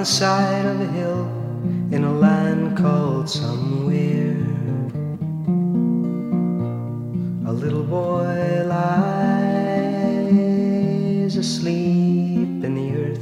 the side of a hill in a land called somewhere. A little boy lies asleep in the earth.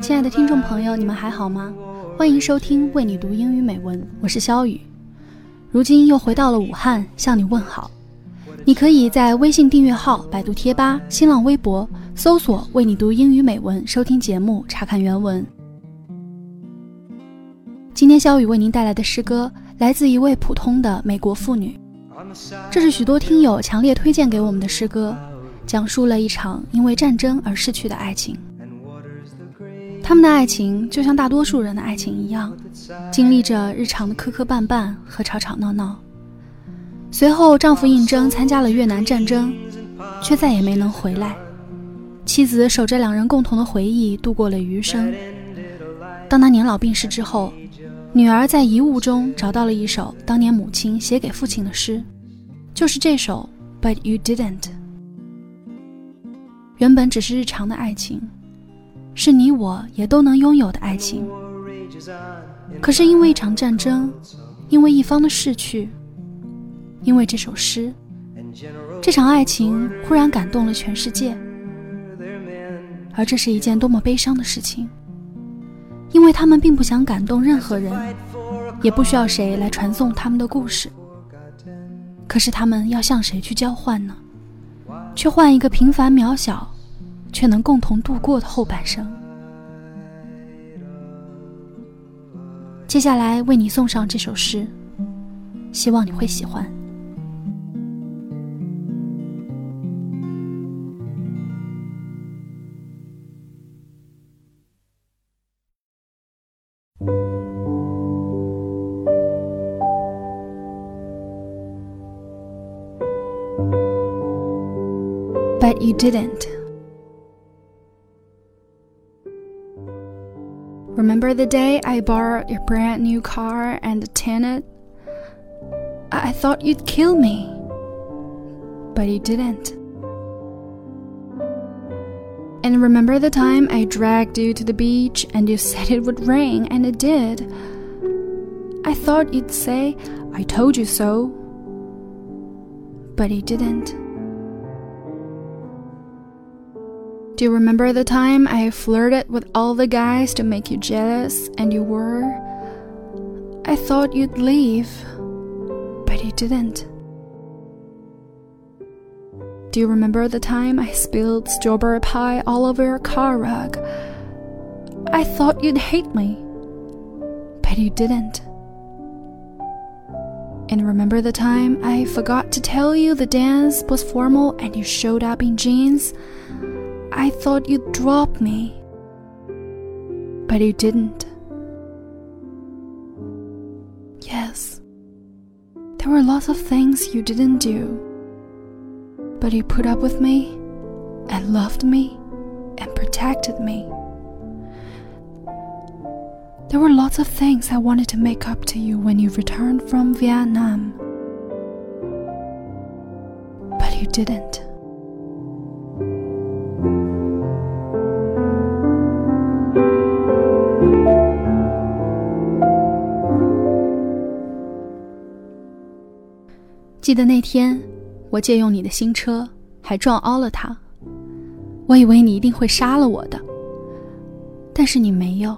亲爱的听众朋友，你们还好吗？欢迎收听为你读英语美文，我是肖雨。如今又回到了武汉，向你问好。你可以在微信订阅号、百度贴吧、新浪微博搜索“为你读英语美文”，收听节目，查看原文。今天肖雨为您带来的诗歌来自一位普通的美国妇女，这是许多听友强烈推荐给我们的诗歌，讲述了一场因为战争而逝去的爱情。他们的爱情就像大多数人的爱情一样，经历着日常的磕磕绊绊和吵吵闹闹。随后，丈夫应征参加了越南战争，却再也没能回来。妻子守着两人共同的回忆度过了余生。当他年老病逝之后，女儿在遗物中找到了一首当年母亲写给父亲的诗，就是这首《But You Didn't》。原本只是日常的爱情，是你我也都能拥有的爱情。可是因为一场战争，因为一方的逝去，因为这首诗，这场爱情忽然感动了全世界。而这是一件多么悲伤的事情，因为他们并不想感动任何人，也不需要谁来传颂他们的故事。可是他们要向谁去交换呢？却换一个平凡渺小，却能共同度过的后半生。接下来为你送上这首诗，希望你会喜欢。But you didn't. Remember the day I borrowed your brand new car and tinted? I I thought you'd kill me. But you didn't. And remember the time I dragged you to the beach and you said it would rain, and it did. I thought you'd say, I told you so. But you didn't. Do you remember the time I flirted with all the guys to make you jealous and you were? I thought you'd leave, but you didn't. Do you remember the time I spilled strawberry pie all over your car rug? I thought you'd hate me, but you didn't. And remember the time I forgot to tell you the dance was formal and you showed up in jeans? I thought you'd drop me. But you didn't. Yes, there were lots of things you didn't do. But you put up with me, and loved me, and protected me. There were lots of things I wanted to make up to you when you returned from Vietnam. But you didn't. 记得那天，我借用你的新车，还撞凹了它。我以为你一定会杀了我的，但是你没有。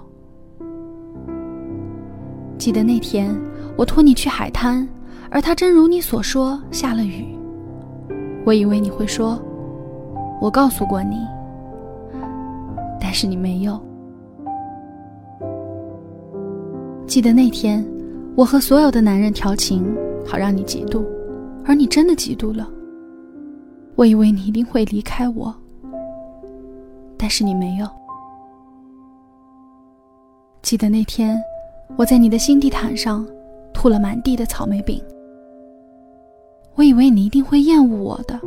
记得那天，我拖你去海滩，而它真如你所说下了雨。我以为你会说，我告诉过你，但是你没有。记得那天，我和所有的男人调情，好让你嫉妒。而你真的嫉妒了。我以为你一定会离开我，但是你没有。记得那天，我在你的新地毯上吐了满地的草莓饼。我以为你一定会厌恶我的，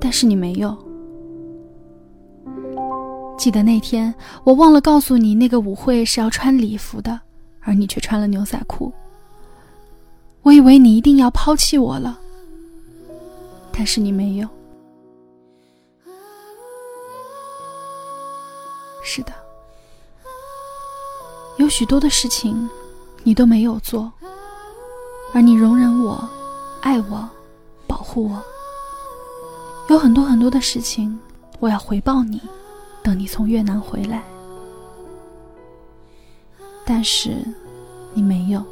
但是你没有。记得那天，我忘了告诉你，那个舞会是要穿礼服的，而你却穿了牛仔裤。我以为你一定要抛弃我了但是你没有。是的有许多的事情你都没有做而你容忍我爱我保护我。有很多很多的事情我要回报你等你从越南回来。但是你没有。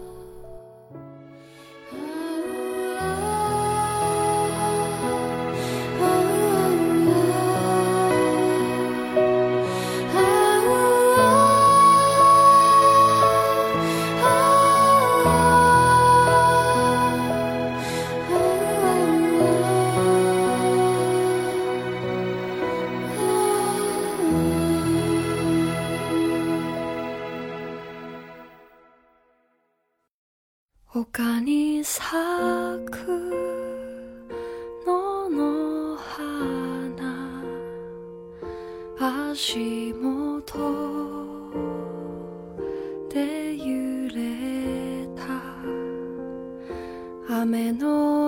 丘に咲く野の花足元で揺れた。雨の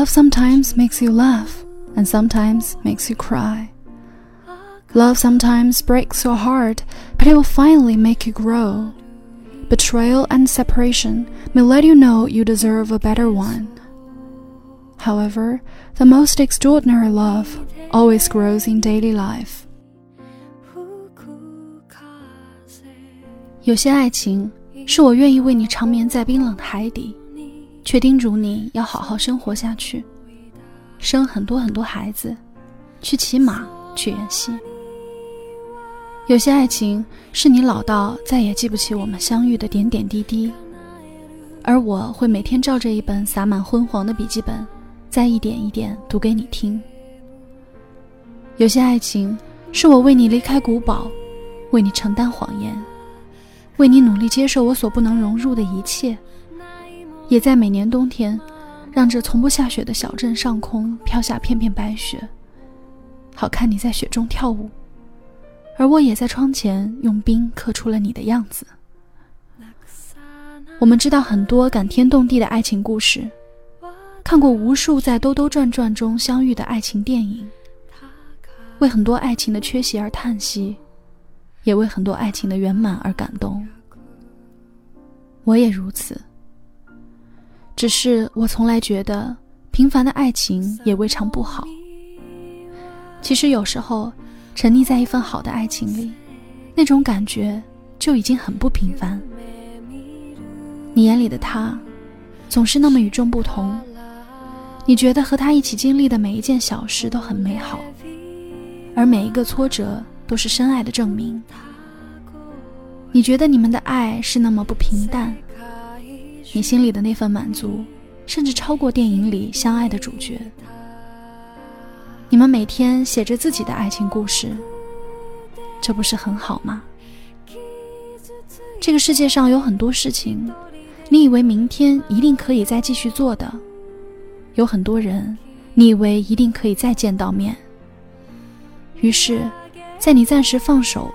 love sometimes makes you laugh and sometimes makes you cry. Love sometimes breaks your heart, but it will finally make you grow. Betrayal and separation may let you know you deserve a better one. However, the most extraordinary love always grows in daily life. 有些爱情是我愿意为你长眠在冰冷的海底， 却叮嘱你要好好生活下去，生很多很多孩子，去骑马，去演戏。有些爱情是你老到再也记不起我们相遇的点点滴滴，而我会每天照着一本洒满昏黄的笔记本，再一点一点读给你听。有些爱情是我为你离开古堡，为你承担谎言，为你努力接受我所不能融入的一切。也在每年冬天，让这从不下雪的小镇上空飘下片片白雪，好看你在雪中跳舞，而我也在窗前用冰刻出了你的样子。我们知道很多感天动地的爱情故事，看过无数在兜兜转转中相遇的爱情电影，为很多爱情的缺席而叹息，也为很多爱情的圆满而感动。我也如此。只是我从来觉得，平凡的爱情也未尝不好。其实有时候，沉溺在一份好的爱情里，那种感觉就已经很不平凡。你眼里的他，总是那么与众不同。你觉得和他一起经历的每一件小事都很美好，而每一个挫折都是深爱的证明。你觉得你们的爱是那么不平淡。你心里的那份满足，甚至超过电影里相爱的主角。你们每天写着自己的爱情故事，这不是很好吗？这个世界上有很多事情，你以为明天一定可以再继续做的；有很多人，你以为一定可以再见到面。于是，在你暂时放手，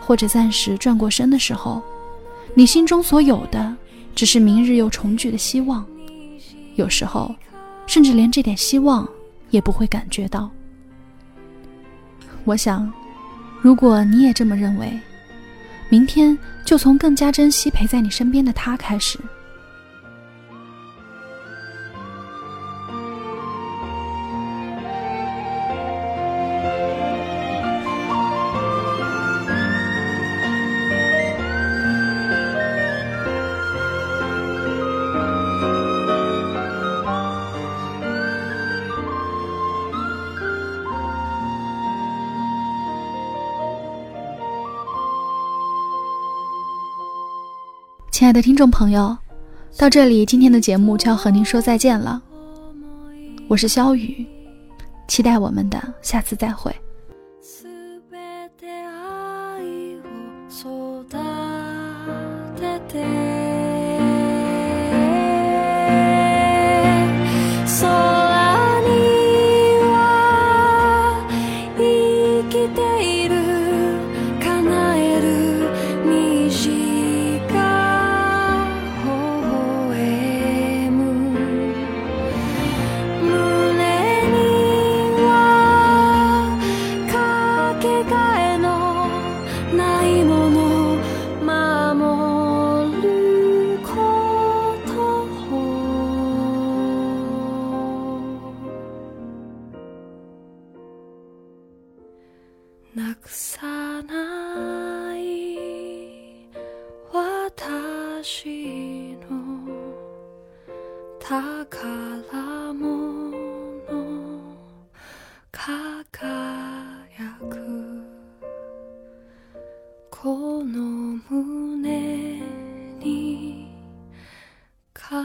或者暂时转过身的时候，你心中所有的。只是明日又重聚的希望，有时候，甚至连这点希望也不会感觉到。我想，如果你也这么认为，明天就从更加珍惜陪在你身边的他开始。爱的听众朋友，到这里，今天的节目就要和您说再见了。我是肖雨，期待我们的下次再会。なくさない私の宝物輝くこの胸にか